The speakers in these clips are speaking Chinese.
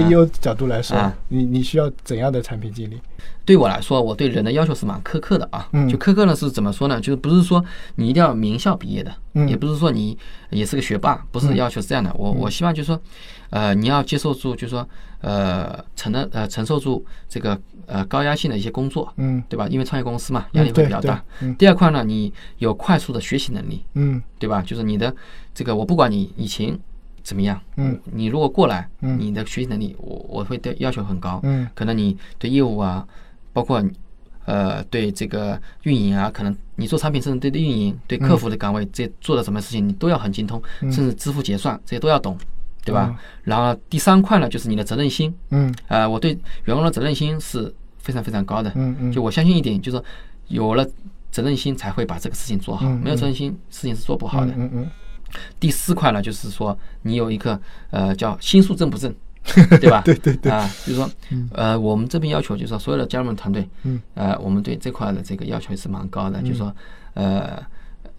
CEO 角度来说，啊你你需要怎样的产品经理？对我来说，我对人的要求是蛮苛刻的啊。嗯就苛刻呢是怎么说呢？就是不是说你一定要名校毕业的，嗯也不是说你也是个学霸，不是要求是这样的。我我希望就是说，呃，你要接受住，就是说，呃，承的呃承受住这个呃高压性的一些工作，嗯对吧？因为创业公司嘛，嗯压力会比较大。嗯第二块呢，你有快速的学习能力，嗯对吧？就是你的这个，我不管你以前怎么样，嗯，你如果过来，嗯。你的学习能力，我我会对要求很高，嗯。可能你对业务啊，包括呃对这个运营啊，可能你做产品，甚至对对运营、对客服的岗位，这做的什么事情你都要很精通，嗯。甚至支付结算这些都要懂，对吧？哦？然后第三块呢，就是你的责任心，嗯。呃，我对员工的责任心是非常非常高的，嗯嗯。就我相信一点，就是说有了责任心才会把这个事情做好，嗯没有责任心，事情是做不好的。嗯嗯第四块呢，就是说你有一个呃叫心术正不正，对吧？对对对啊，就是说呃我们这边要求就是说所有的加入我们团队，嗯呃我们对这块的这个要求也是蛮高的，就是说呃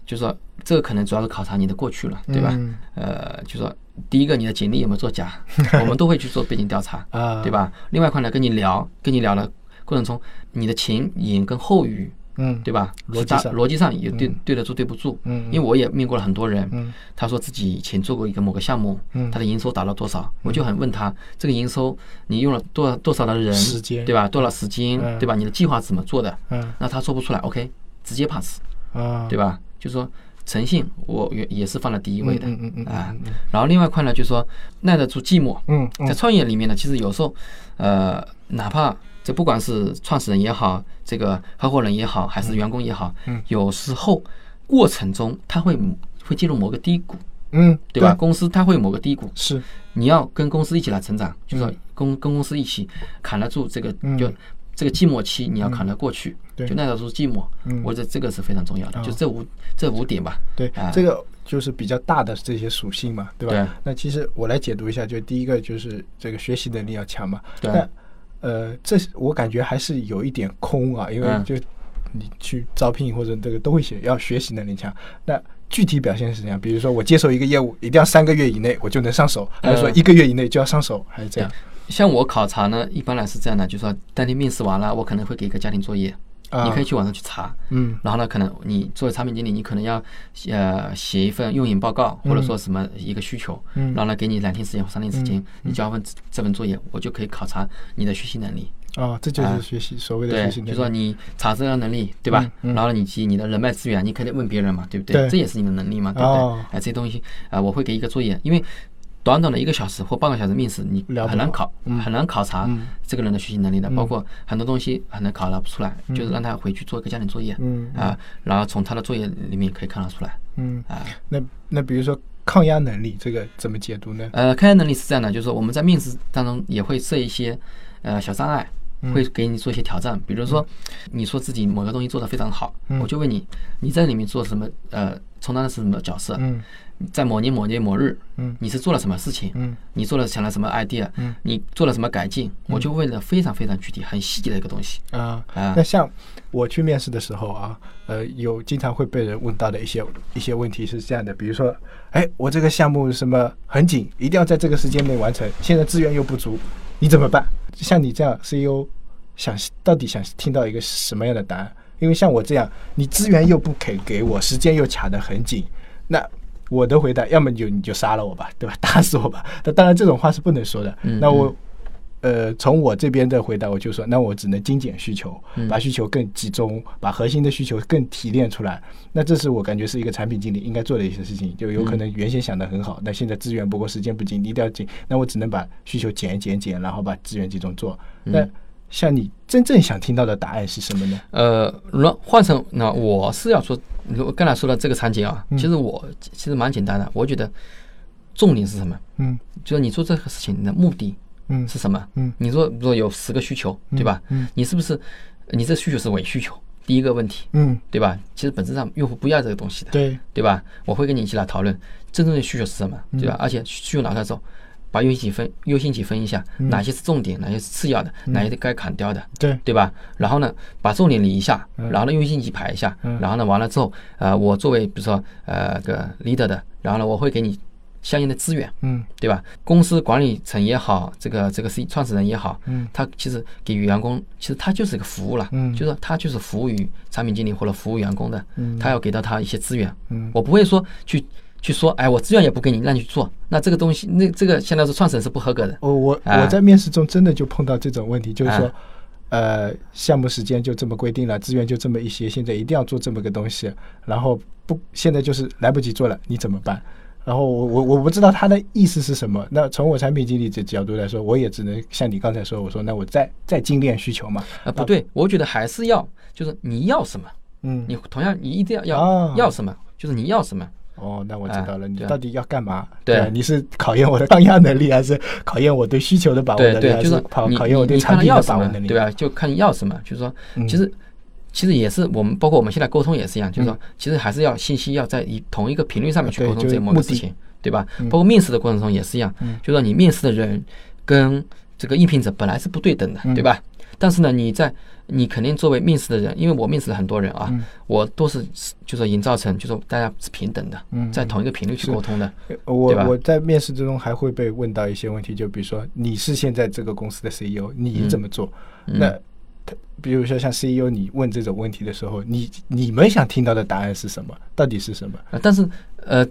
就是说这个可能主要是考察你的过去了，对吧？嗯呃就是说第一个你的简历有没有作假，我们都会去做背景调查，啊，对？吧？另外一块呢，跟你聊，跟你聊的过程中，你的前言跟后语，嗯，对吧？逻辑上逻辑上也对嗯。对得住对不住。嗯因为我也面过了很多人，嗯。他说自己以前做过一个某个项目，嗯。他的营收达到多少，我就很问他这个营收你用了多少多少的人时间。对吧？多少时间嗯。对吧？你的计划是怎么做的？嗯。那他说不出来，OK，直接 pass，啊，对吧？就说诚信，我也也是放在第一位的。嗯嗯啊。然后另外一块呢，就是说耐得住寂寞，嗯嗯。在创业里面呢，其实有时候，呃，哪怕这不管是创始人也好，这个合伙人也好，还是员工也好，嗯。有时候过程中他会会进入某个低谷，嗯，对吧？公司它会有某个低谷，是，你要跟公司一起来成长，就说嗯。跟跟公司一起扛得住这个嗯。就。这个寂寞期你要扛得过去，对。就耐得住寂寞，嗯。我觉得这个是非常重要的，就这五这五点吧。对啊，这个就是比较大的这些属性嘛，对吧？对。那其实我来解读一下，就第一个就是这个学习能力要强嘛。对。那呃，这我感觉还是有一点空啊，因为嗯就你去招聘或者这个都会写要学习能力强。那具体表现是怎样？比如说我接手一个业务，一定要三个月以内我就能上手，还是说呃一个月以内就要上手，还是这样？像我考察呢，一般来是这样的，就是说当天面试完了，我可能会给一个家庭作业，啊你可以去网上去查。嗯然后呢，可能你作为产品经理，你可能要呃写一份用眼报告，或者说什么一个需求，嗯然后呢给你两天时间或三天时间嗯，你交份这份作业，我就可以考察你的学习能力。啊，这就啊是学习所谓的，学习能力。就说你查资料能力，对吧？然后呢，以及你的人脉资源，你可以问别人嘛，对不对？这也是你的能力嘛，对不对？哦哎，这些东西啊、我会给一个作业，因为短短的一个小时或半个小时面试，你很难考，嗯。很难考察嗯。这个人的学习能力的，嗯。包括很多东西很难考察不出来，嗯。就是让他回去做一个家庭作业，啊，然后从他的作业里面可以看得出来，嗯，啊，那那比如说抗压能力，这个怎么解读呢？呃，抗压能力是这样的，就是说我们在面试当中也会设一些呃小障碍，嗯会给你做一些挑战，比如说你说自己某个东西做得非常好，嗯我就问你，你在里面做什么？呃，充当的是什么角色？嗯在某年某月某日，嗯你是做了什么事情？嗯你做了想了什么 idea？嗯你做了什么改进？我就问的非常非常具体、很细节的一个东西。啊，啊那像我去面试的时候啊，呃，有经常会被人问到的一些一些问题是这样的，比如说，哎，我这个项目什么很紧，一定要在这个时间内完成，现在资源又不足，你怎么办？像你这样 CEO，想到底想听到一个什么样的答案？因为像我这样，你资源又不肯给我，时间又卡得很紧，那我的回答要么你就你就杀了我吧，对吧？打死我吧。那当然这种话是不能说的。嗯那我呃，从我这边的回答，我就说，那我只能精简需求，嗯把需求更集中，把核心的需求更提炼出来。那这是我感觉是一个产品经理应该做的一些事情。就有可能原先想的很好，那现在资源不够，时间不紧，一定要紧，那我只能把需求减一减减，然后把资源集中做。那像你真正想听到的答案是什么呢？呃，那换成那我是要说，如果刚才说的这个场景啊，嗯其实我其实蛮简单的，我觉得重点是什么？嗯就是你做这个事情你的目的嗯是什么？嗯你说比如说有十个需求，对吧？嗯你是不是你这需求是伪需求？第一个问题，嗯，对吧？其实本质上用户不要这个东西的，对，对吧？我会跟你一起来讨论真正的需求是什么，对嗯吧？而且需求拿出来之后，把优先级分优先级分一下，哪些是重点，哪些是次要的，哪些该砍掉的，对对吧？然后呢，把重点理一下，嗯然后呢优先级排一下，然后呢完了之后，呃，我作为比如说呃个 leader 的，然后呢我会给你相应的资源，嗯。对吧？公司管理层也好，这个这个是创始人也好，嗯。他其实给予员工，其实他就是一个服务了，嗯。就是他就是服务于产品经理或者服务员工的，嗯。他要给到他一些资源，嗯。我不会说去去说，哎，我资源也不给你，让你去做，那这个东西，那这个现在是创始人是不合格的，哦我啊。我在面试中真的就碰到这种问题，就是说啊，呃，项目时间就这么规定了，资源就这么一些，现在一定要做这么个东西，然后不现在就是来不及做了，你怎么办？然后我我我不知道他的意思是什么。那从我产品经理这角度来说，我也只能像你刚才说，我说那我再再精炼需求嘛。啊，不对，我觉得还是要，就是你要什么，嗯，你同样你一定要要、啊要什么，就是你要什么，哦，那我知道了，哎你到底要干嘛？对啊你是考验我的抗压能力，还是考验我对需求的把握能力，对对，就是还考考验我对产品的把握能力？，对吧？就看你要什么，就是说，嗯其实其实也是我们包括我们现在沟通也是一样，就是说，其实还是要信息要在一同一个频率上面去沟通这某个事情，对吧？嗯。包括面试的过程中也是一样，就是说你面试的人跟这个应聘者本来是不对等的，嗯。对吧？但是呢，你在你肯定作为面试的人，因为我面试了很多人啊，嗯。我都是就是营造成就是大家是平等的，嗯。在同一个频率去沟通的，我我在面试之中还会被问到一些问题，就比如说你是现在这个公司的 CEO，你怎么做？嗯。那他比如说像 CEO，你问这种问题的时候，你你们想听到的答案是什么？到底是什么？呃但是呃，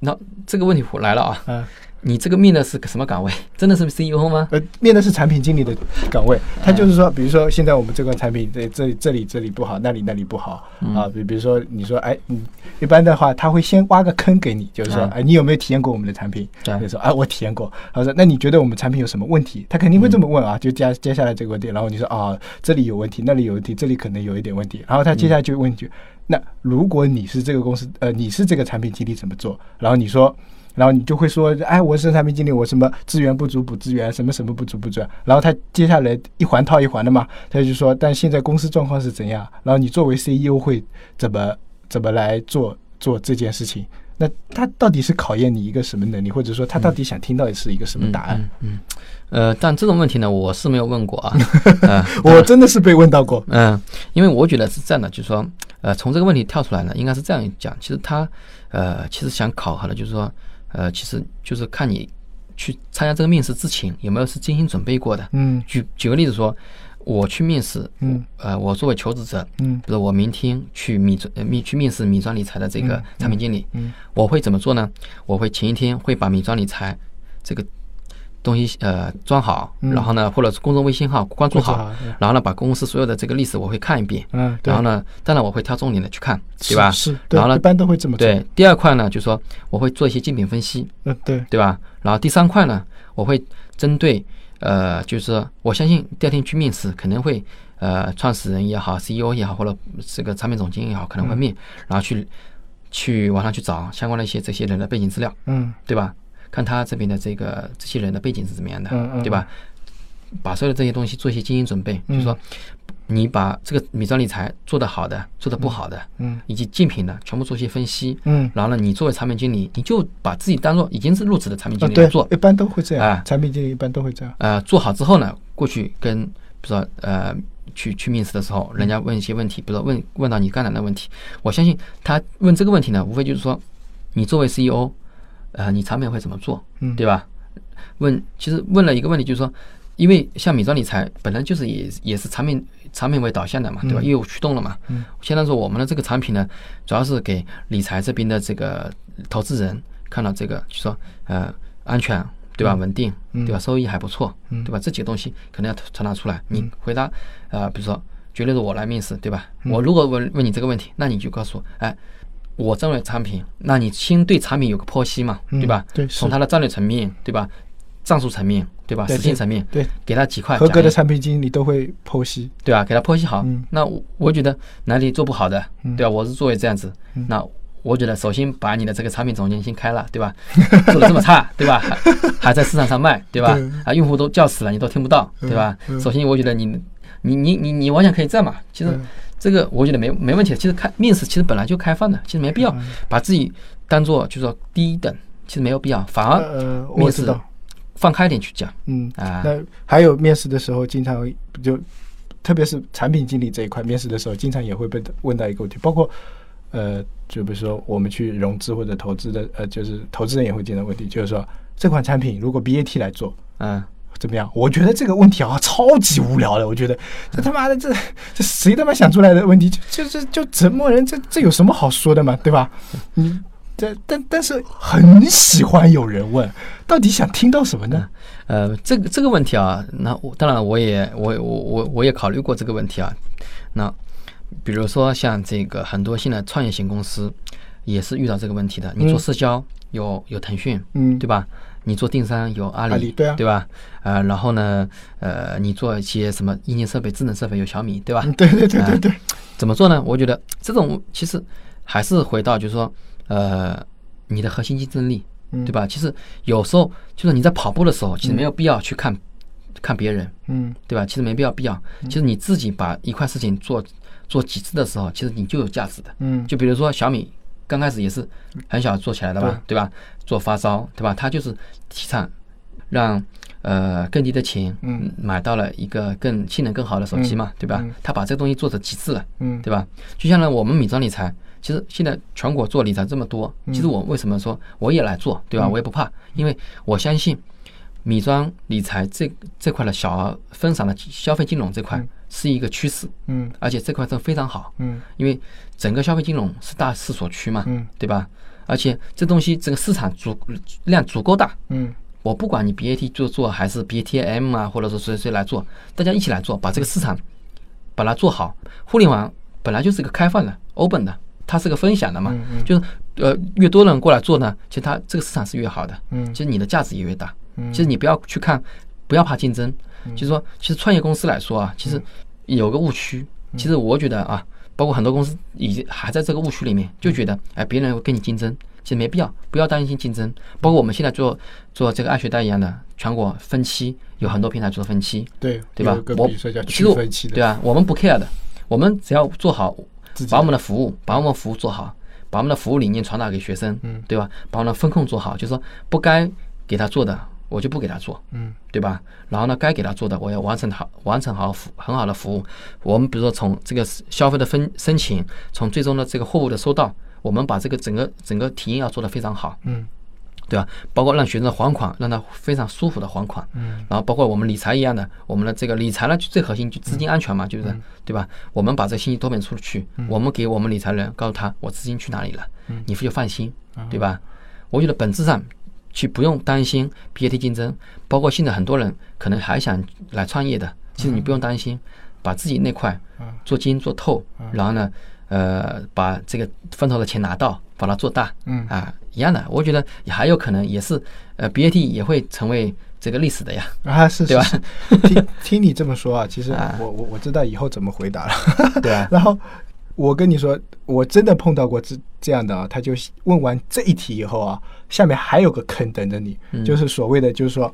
那这个问题来了啊，啊，你这个面的是个什么岗位？真的是 CEO 吗？呃，面的是产品经理的岗位，他就是说，比如说现在我们这款产品这这里这里这里不好，那里那里不好啊。比比如说你说，哎，你一般的话，他会先挖个坑给你，就是说，嗯哎，你有没有体验过我们的产品？对就说，啊，我体验过。他说，那你觉得我们产品有什么问题？他肯定会这么问啊，就接接下来这个问题，然后你说啊，这里有问题，那里有问题，这里可能有一点问题，然后他接下来就问一句，那如果你是这个公司，呃，你是这个产品经理怎么做？然后你说。然后你就会说，哎，我是产品经理，我什么资源不足补资源，什么什么不足补资源。然后他接下来一环套一环的嘛，他就说，但现在公司状况是怎样？然后你作为 CEO 会怎么怎么来做做这件事情？那他到底是考验你一个什么能力，或者说他到底想听到的是一个什么答案？嗯，呃，但这种问题呢，我是没有问过啊。呃，我真的是被问到过。嗯，因为我觉得是这样的，就是说，呃，从这个问题跳出来呢，应该是这样讲。其实他，呃，其实想考核的，就是说，呃，其实就是看你去参加这个面试之前有没有是精心准备过的。嗯。举举个例子说，我去面试，嗯，呃，我作为求职者，嗯。比如我明天去米专呃米去面试米专理财的这个嗯。产品经理，嗯。我会怎么做呢？我会前一天会把米专理财这个东西呃装好，嗯然后呢，或者是公众微信号关注好然后呢，把公司所有的这个历史我会看一遍，嗯，然后呢，当然我会挑重点的去看，对吧？是，然后呢一般都会这么做。对，第二块呢，就是说我会做一些竞品分析，嗯，对，对吧？然后第三块呢，我会针对呃，就是说我相信第二天去面试肯定会呃，创始人也好，CEO 也好，或者这个产品总监也好，可能会面，然后去去网上去找相关的一些这些人的背景资料，嗯对吧？看他这边的这个这些人的背景是怎么样的，嗯嗯对吧？把所有的这些东西做一些精心准备，就是说你把这个米装理财做得好的、做得不好的，嗯以及竞品的全部做一些分析，嗯，然后呢，你作为产品经理，你就把自己当做已经是入职的产品经理来做，，一般都会这样啊，产品经理一般都会这样。呃，做好之后呢，过去跟比如说呃去去面试的时候，人嗯家问一些问题，比如说问问到你刚才的问题，我相信他问这个问题呢，无非就是说你作为 CEO，呃，你产品会怎么做，嗯对吧？问其实问了一个问题，就是说，因为像米专理财本来就是也也是产品产品为导向的嘛，对吧？嗯业务驱动了嘛。嗯。现在说我们的这个产品呢，主要是给理财这边的这个投资人看到这个，就说呃安全对吧？稳定嗯对吧？收益还不错嗯对吧？这几个东西可能要传达出来。你回答呃，比如说绝对是我来面试对吧？嗯我如果问问你这个问题，那你就告诉我，哎。我认为产品，那你先对产品有个剖析嘛，嗯对吧？对从它的战略层面，对吧？战术层面，对吧？实践层面，对，给他几块合格的产品经理都会剖析。对吧？给他剖析好。嗯那我我觉得哪里做不好的，嗯对吧？我是作为这样子，嗯那我觉得首先把你的这个产品总监先开了，对吧？做的这么差，对吧？还还在市场上卖，对吧对？啊，用户都叫死了，你都听不到，对吧首先我觉得你你你你你完全可以这样嘛。其实嗯这个我觉得没没问题的。其实开面试其实本来就开放的，其实没必要嗯把自己当做就是说低等，其实没有必要，反而呃，面试。放开点去讲嗯，啊。那还有面试的时候，经常就特别是产品经理这一块，面试的时候经常也会被问到一个问题，包括呃，就比如说我们去融资或者投资的，呃，就是投资人也会见到问题，就是说这款产品如果 BAT 来做。嗯，怎么样？我觉得这个问题啊，超级无聊的。我觉得 这他妈的，这这谁他妈想出来的问题？就就是就折磨人，这这有什么好说的嘛？对吧？嗯这但但是很喜欢有人问，到底想听到什么呢？呃，这个这个问题啊，那我当然我也我我我我也考虑过这个问题啊。那比如说像这个很多现在创业型公司也是遇到这个问题的。你做嗯社交有有腾讯，嗯对吧？你做电商有阿里，阿里对啊吧？呃，然后呢，呃，你做一些什么硬件设备、智能设备有小米，对吧？嗯对对对对对，怎么做呢？我觉得这种其实还是回到就是说，呃，你的核心竞争力，嗯对吧？其实有时候就是你在跑步的时候，其实没有必要去看、看别人，嗯对吧？其实没必要必要。其实你自己把一块事情做做几次的时候，其实你就有价值的。嗯就比如说小米刚开始也是很小做起来的吧，对吧？做发烧，对吧？他就是提倡让呃更低的钱，嗯，买到了一个更性能更好的手机嘛，对吧他？把这个东西做成极致了，嗯对吧？就像呢，我们米庄理财，其实现在全国做理财这么多，其实我为什么说我也来做，对吧？嗯我也不怕，因为我相信米庄理财这这块的小额分散的消费金融这块嗯是一个趋势，嗯而且这块真非常好，嗯因为整个消费金融是大势所趋嘛，嗯对吧？而且这东西这个市场足量足够大，嗯我不管你 BAT 做做还是 BATM 啊，或者说谁谁来做，大家一起来做，把这个市场把它做好。互联网本来就是一个开放的、open 的，它是个分享的嘛，嗯嗯就是呃越多人过来做呢，其实它这个市场是越好的，嗯其实你的价值也越大。嗯其实你不要去看，不要怕竞争，就是说，其实创业公司来说啊，其实有个误区。其实我觉得啊，包括很多公司已经还在这个误区里面，就觉得哎别人会跟你竞争，其实没必要，不要担心竞争。包括我们现在做做这个爱学贷一样的，全国分期有很多平台做分期，对对吧？我其实分期的，对啊，我们不 care 的，我们只要做好，把我们的服务，把我们服务做好，把我们的服务理念传达给学生，嗯对吧？把我们的风控做好，就是说不该给他做的，我就不给他做，嗯对吧？然后呢，该给他做的，我要完成好，完成好服很好的服务。我们比如说从这个消费的分申请，从最终的这个货物的收到，我们把这个整个整个体验要做得非常好，嗯对吧？包括让学生还款，让他非常舒服的还款，嗯然后包括我们理财一样的，我们的这个理财呢，就最核心就资金安全嘛，就是对吧？我们把这个信息多面出去，我们给我们理财人告诉他我资金去哪里了，你就放心，对吧？我觉得本质上去不用担心 BAT 竞争，包括现在很多人可能还想来创业的，其实你不用担心，把自己那块做精做透，然后呢，呃，把这个风投的钱拿到，把它做大，嗯。啊，一样的，我觉得也还有可能也是，呃，BAT 也会成为这个历史的呀，啊是对吧听听你这么说啊，其实啊我我我知道以后怎么回答了。对啊，然后我跟你说，我真的碰到过这这样的啊，他就问完这一题以后啊，下面还有个坑等着你，嗯就是所谓的就是说，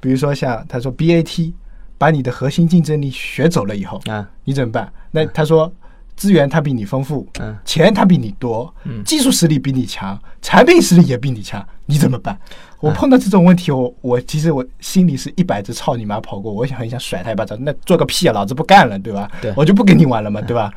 比如说像他说 BAT 把你的核心竞争力学走了以后，啊，你怎么办？那他说资源他比你丰富，嗯钱他比你多，嗯技术实力比你强，产品实力也比你强，你怎么办？我嗯碰到这种问题，我我其实我心里是一百只操你妈跑过，我想很想甩他一巴掌，那做个屁啊，老子不干了，对吧？对我就不跟你玩了嘛，对吧？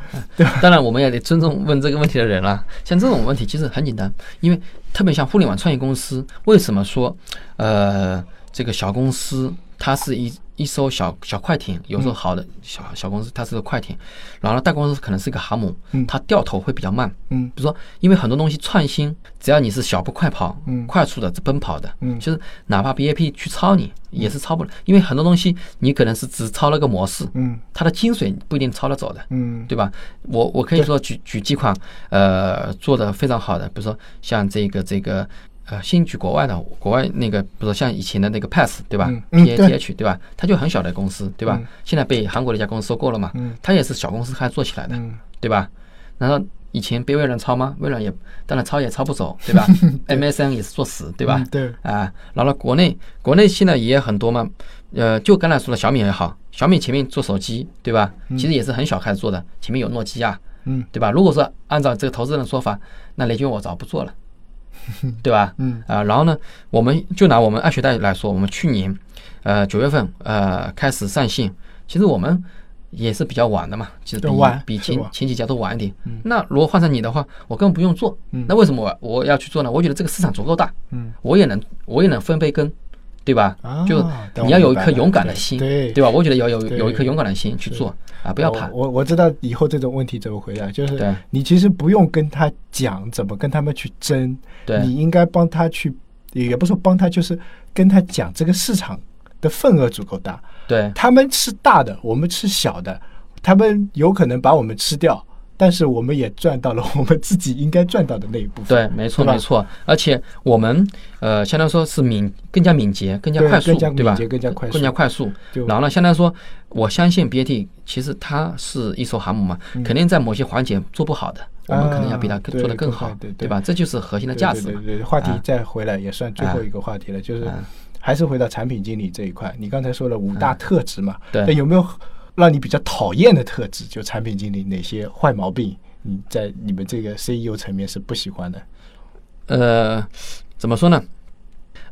当然，我们也得尊重问这个问题的人了。像这种问题其实很简单，因为特别像互联网创业公司，为什么说呃这个小公司它是一一艘小小快艇，有时候好的小小公司它是个快艇，然后呢大公司可能是个航母嗯，它掉头会比较慢。嗯。比如说，因为很多东西创新，只要你是小步快跑，嗯。快速的奔跑的，嗯。就是哪怕 BAP 去抄你，也是抄不了，因为很多东西你可能是只抄了个模式，嗯。它的精髓不一定抄得走的。嗯。对吧？我我可以说举举几款呃做的非常好的，比如说像这个这个呃，先举国外的，国外那个比如说像以前的那个 Pass 对吧嗯嗯对？PATH 对吧？它就很小的公司对吧嗯？现在被韩国的一家公司收购了嘛嗯，它也是小公司开始做起来的，嗯对吧？难道以前被微软抄吗？微软也当然抄也抄不走，对吧？MSN 也是作死，对吧嗯？对，啊，然后国内国内现在也有很多嘛，呃，就刚才说的小米也好，小米前面做手机，对吧？其实也是很小开始做的，前面有诺基亚，嗯对吧？如果说按照这个投资人的说法，那雷军我早不做了，对吧？嗯啊，然后呢，我们就拿我们爱学贷来说，我们去年呃九月份呃开始上线，其实我们也是比较晚的嘛，其实比晚比前前几家都晚一点。那如果换成你的话，我根本不用做。嗯那为什么我我要去做呢？我觉得这个市场足够大，嗯我也能我也能分杯羹，对吧？啊就你要有一颗勇敢的心，对对吧？我觉得要有有一颗勇敢的心去做啊，不要怕。我我我知道以后这种问题怎么回答，就是你其实不用跟他讲怎么跟他们去争，你应该帮他去，也不是说帮他，就是跟他讲这个市场的份额足够大，对他们吃大的，我们吃小的，他们有可能把我们吃掉，但是我们也赚到了我们自己应该赚到的那一部分。对，没错没错。而且我们呃，相当于说是敏更加敏捷、更加快速，对吧敏捷更加快速更加快速。然后呢，相当于说，我相信 BAT 其实它是一艘航母嘛，肯定在某些环节做不好的，我们可能要比它做得更好对吧？这就是核心的价值嘛。对对对，话题啊再回来也算最后一个话题了，就是啊还是回到产品经理这一块。你刚才说了五大特质嘛，对那有没有让你比较讨厌的特质？就产品经理哪些坏毛病，你在你们这个 CEO 层面是不喜欢的？呃，怎么说呢？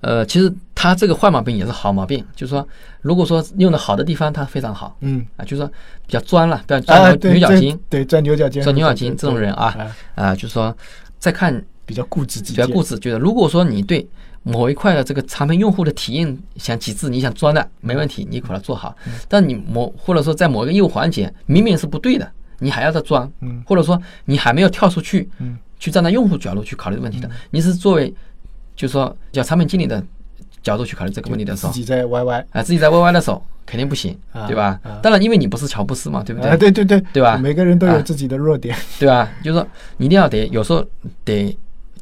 呃，其实他这个坏毛病也是好毛病，就是说，如果说用的好的地方，他非常好嗯，啊，就是说比较钻了，比较啊，钻牛角尖，对，钻牛角尖，钻牛角尖这种人啊啊，啊，就是说再看比较固执己，比较固执，觉得如果说你对某一块的这个产品用户的体验想极致，你想装的没问题，你把它做好。嗯。但你某或者说在某一个业务环节明明是不对的，你还要再钻，嗯或者说你还没有跳出去，嗯。去站在用户角度去考虑问题的，你是作为就是说叫产品经理的角度去考虑这个问题的时候，自己在 YY 啊，自己在 YY 的时候肯定不行啊，对吧？啊？当然，因为你不是乔布斯嘛，对不对，对对对，对吧？每个人都有啊。自己的弱点，对吧？就是说，你一定要得有时候得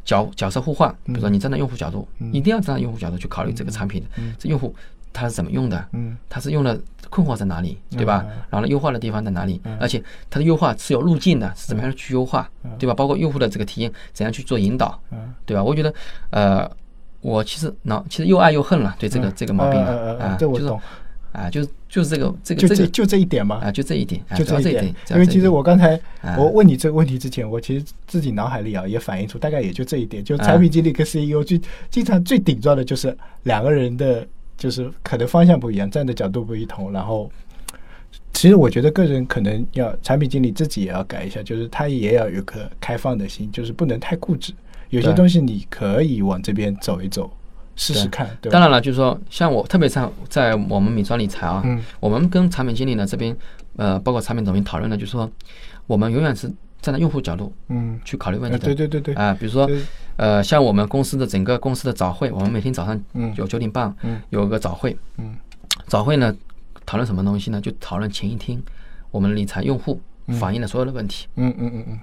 角角色互换，比如说你站在用户角度，一定要站在用户角度去考虑这个产品，这用户他是怎么用的，嗯。他是用的困惑在哪里，对吧？然后呢，优化的地方在哪里？而且它的优化是有路径的，是怎么样去优化，对吧？包括用户的这个体验怎样去做引导，嗯对吧？我觉得，呃，我其实脑其实又爱又恨了，对这个这个毛病啊，就是就就这个这个就这这个就这一点嘛，啊，就这一点，啊就这一点因为其实我刚才啊我问你这个问题之前，我其实自己脑海里啊也反映出大概也就这一点，就啊产品经理跟 CEO 就经常最顶撞的就是两个人的，就是可能方向不一样，站的角度不一同，然后。其实我觉得个人可能要产品经理自己也要改一下，就是他也要有颗开放的心，就是不能太固执。有些东西你可以往这边走一走，试试看？当然了，就是说，像我特别像在我们美妆理财啊，嗯。我们跟产品经理呢这边，呃，包括产品总监讨论的，就是说，我们永远是站在用户角度嗯，去考虑问呃题的。对对对对，啊、比如说，呃，像我们公司的整个公司的早会，我们每天早上嗯。有九点半嗯。有个早会，嗯。早会呢讨论什么东西呢？就讨论前一天我们理财用户反映的所有的问题，嗯嗯嗯嗯。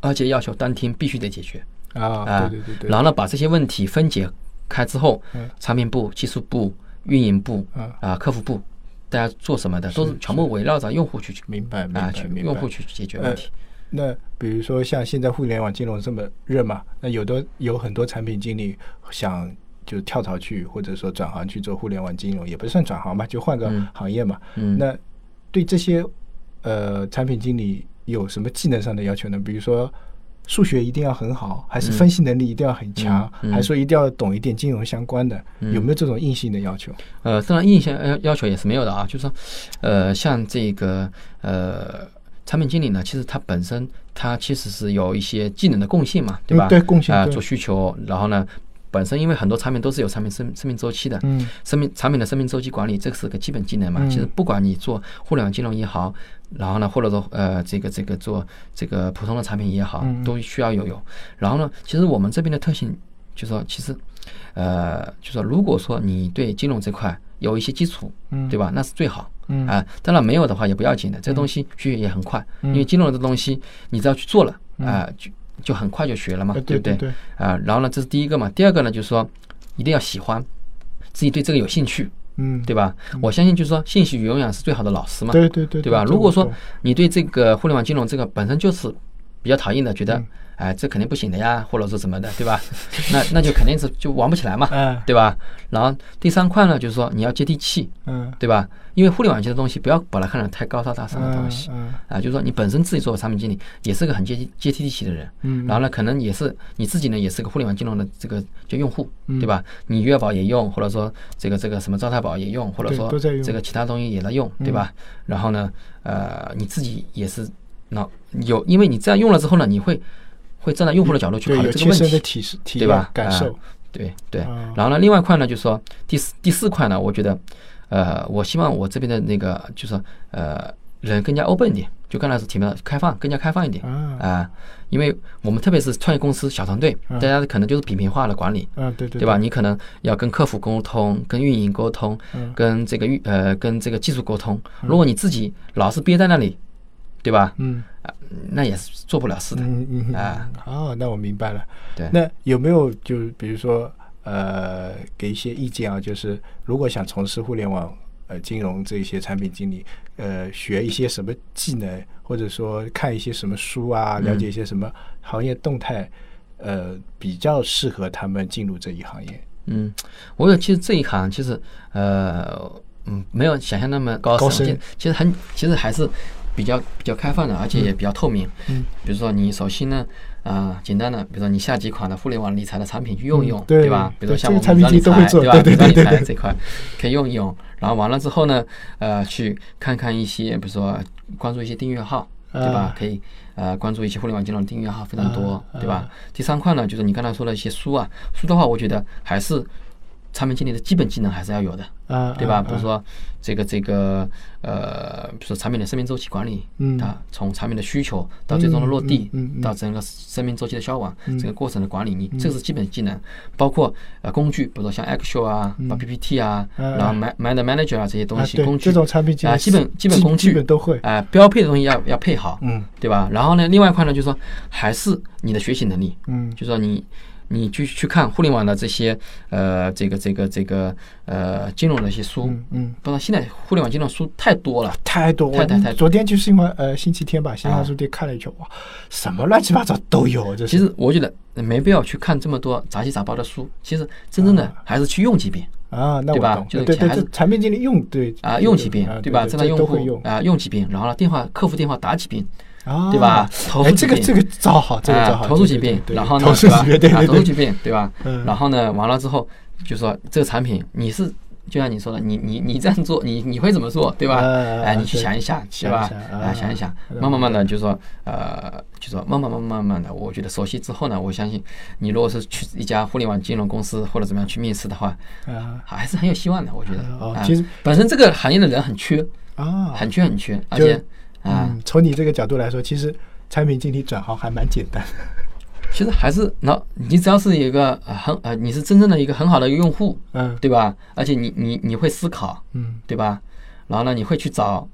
而且要求当天必须得解决。啊，对对对对，然后呢，把这些问题分解开之后嗯，产品部、技术部、运营部嗯啊、客服部，大家做什么的，都是全部围绕着用户去明白明啊，白明白。去用户去解决问题。那比如说像现在互联网金融这么热嘛，那有的有很多产品经理想就跳槽去，或者说转行去做互联网金融，也不算转行吧，就换个嗯行业嘛。嗯，那对这些呃产品经理有什么技能上的要求呢？比如说数学一定要很好，还是分析能力一定要很强，嗯嗯还是说一定要懂一点金融相关的？有没有这种硬性的要求？呃，当然硬性要要求也是没有的啊，就是说，呃，像这个呃产品经理呢，其实他本身他其实是有一些技能的共性嘛，对吧？嗯对共性啊、对做需求，然后呢。本身因为很多产品都是有产品生生命周期的，嗯生命产品的生命周期管理，这个是个基本技能嘛。嗯其实不管你做互联网金融也好，然后呢，或者说呃这个这个做这个普通的产品也好嗯，都需要有有。然后呢，其实我们这边的特性就是说，其实呃就是说，如果说你对金融这块有一些基础，嗯对吧？那是最好。嗯啊，当然没有的话也不要紧的，这个东西学也很快，因为金融的东西你只要去做了啊，就就很快就学了嘛，呃对不对？对啊，然后呢，这是第一个嘛，第二个呢，就是说一定要喜欢，自己对这个有兴趣，嗯，对吧？我相信就是说，兴趣永远是最好的老师嘛，对对对对吧？如果说你对这个互联网金融这个本身就是比较讨厌的，觉嗯得哎这肯定不行的呀，或者说怎么的，对吧？那那就肯定是就玩不起来嘛，嗯对吧？然后第三块呢，就是说你要接地气，嗯对吧？因为互联网这些东西，不要把它看成太高大上的东西。嗯啊，就是说你本身自己做产品经理，也是个很接地接地气的人，嗯然后呢，可能也是你自己呢，也是个互联网金融的这个就用户，嗯对吧？你余额宝也用，或者说这个这个什么招财宝也用，或者说这个其他东西也在用，对吧？然后呢，呃，你自己也是那有，因为你这样用了之后呢，你会会站在用户的角度去，考虑这个问题，体体体对吧？感受啊，对对啊。然后呢，另外一块呢，就是说第四第四块呢，我觉得，呃，我希望我这边的那个就是说呃人更加 open 一点，就刚才是提到的开放，更加开放一点啊啊，因为我们特别是创业公司小团队，大家可能就是扁平化的管理，嗯，对对对吧？？你可能要跟客服沟通，跟运营沟通，嗯跟这个运呃跟这个技术沟通。如果你自己老是憋在那里，对吧？嗯啊，那也是做不了事的。嗯嗯啊，哦，那我明白了。对，那有没有就比如说呃，给一些意见啊？就是如果想从事互联网呃金融这些产品经理，呃，学一些什么技能，或者说看一些什么书啊，了解一些什么行业动态，呃，比较适合他们进入这一行业。嗯，我觉得其实这一行其实呃嗯没有想象那么高高深其实很其实还是比较比较开放的，而且也比较透明。嗯，比如说你首先呢。啊、简单的，比如说你下几款的互联网理财的产品去用一用，嗯对吧？比如说像我们理财，经理都会做对吧？对对理财这块可以用一用，然后完了之后呢，呃，去看看一些，比如说关注一些订阅号，对吧啊？可以呃关注一些互联网金融订阅号非常多，啊对吧？第三块呢，就是你刚才说的一些书啊，书的话，我觉得还是产品经理的基本技能还是要有的，啊，对吧？啊比如说这个这个呃，比如说产品的生命周期管理，嗯。啊，从产品的需求到最终的落地，嗯到整个生命周期的消亡，嗯。这个过程的管理，你这个是基本技能，包括呃工具，比如说像 Excel 啊，把 PPT 啊，嗯然后 Mind Manager 啊这些东啊，西，对工具这种产品基本基本工具都会。啊，标配的东西要要配好，嗯。对吧？然后呢，另外一块呢，就是说还是你的学习能力，嗯。就说你你去去看互联网的这些呃这个这个这个呃金融的一些书，嗯嗯，不知道现在互联网金融书太多了，太多，太太太昨天就是因为呃星期天吧，新华啊书店看了一圈，哇，什么乱七八糟都有。其实我觉得没必要去看这么多杂七杂八的书，其实真正的还是去用几遍啊，那对吧，就是还是产品经理用对啊，用几遍啊对吧？对站在用户啊用几遍，然后呢电话客服电话打几遍，啊，对吧？投哎，诉。这个这个招好，这个招啊，好，投诉几对对对，遍然后呢，投诉对吧几遍，对啊对对，投诉疾病，对吧？嗯然后呢，完了之后就说这个产品你是就像你说的，你你你这样做，你你会怎么做，对吧？啊哎，你去想一想，对吧？啊啊，想一想，嗯慢慢慢的就说呃，就说慢慢慢慢慢慢的，我觉得熟悉之后呢，我相信你如果是去一家互联网金融公司或者怎么样去面试的话，啊还是很有希望的，我觉得。啊哦其实本身这个行业的人很缺，啊，很缺很缺，而且啊，嗯，从你这个角度来说，其实产品经理转行还蛮简单。其实还是那，你只要是一个呃很呃，你是真正的一个很好的一个用户，嗯对吧？而且你你你会思考，嗯对吧？然后呢，你会去找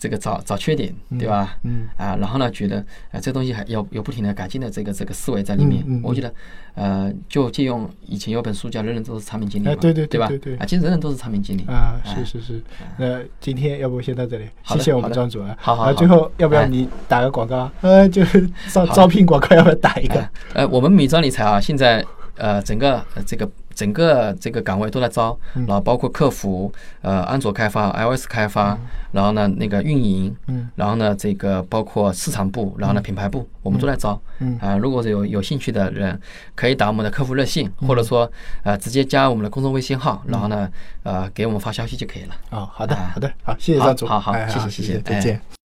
这个找找缺点，对吧？嗯啊，然后呢，觉得啊、这东西还要有不停的改进的这个这个思维在里面。嗯我觉得，呃，就借用以前有本书叫《人人都是产品经理》嘛，哎对对对对吧？对对啊，其实人人都是产品经理啊，哎是是是。那今天要不先到这里，谢谢我们好的庄主啊。好好好啊最后要不要哎你打个广告？呃，就是招招聘广告，要不要打一个？呃，我们美专理财啊，现在呃整个呃这个整个这个岗位都在招，嗯。然后包括客服、呃安卓开发、iOS 开发，然后呢那个运营，嗯。然后呢这个包括市场部，然后呢品牌部，我们都在招。嗯。啊、如果是有有兴趣的人，可以打我们的客服热线，或者说呃直接加我们的公众微信号，然后呢呃给我们发消息就可以了。哦，好的啊。好的，好，谢谢张总，好好哎谢谢谢谢再哎。见。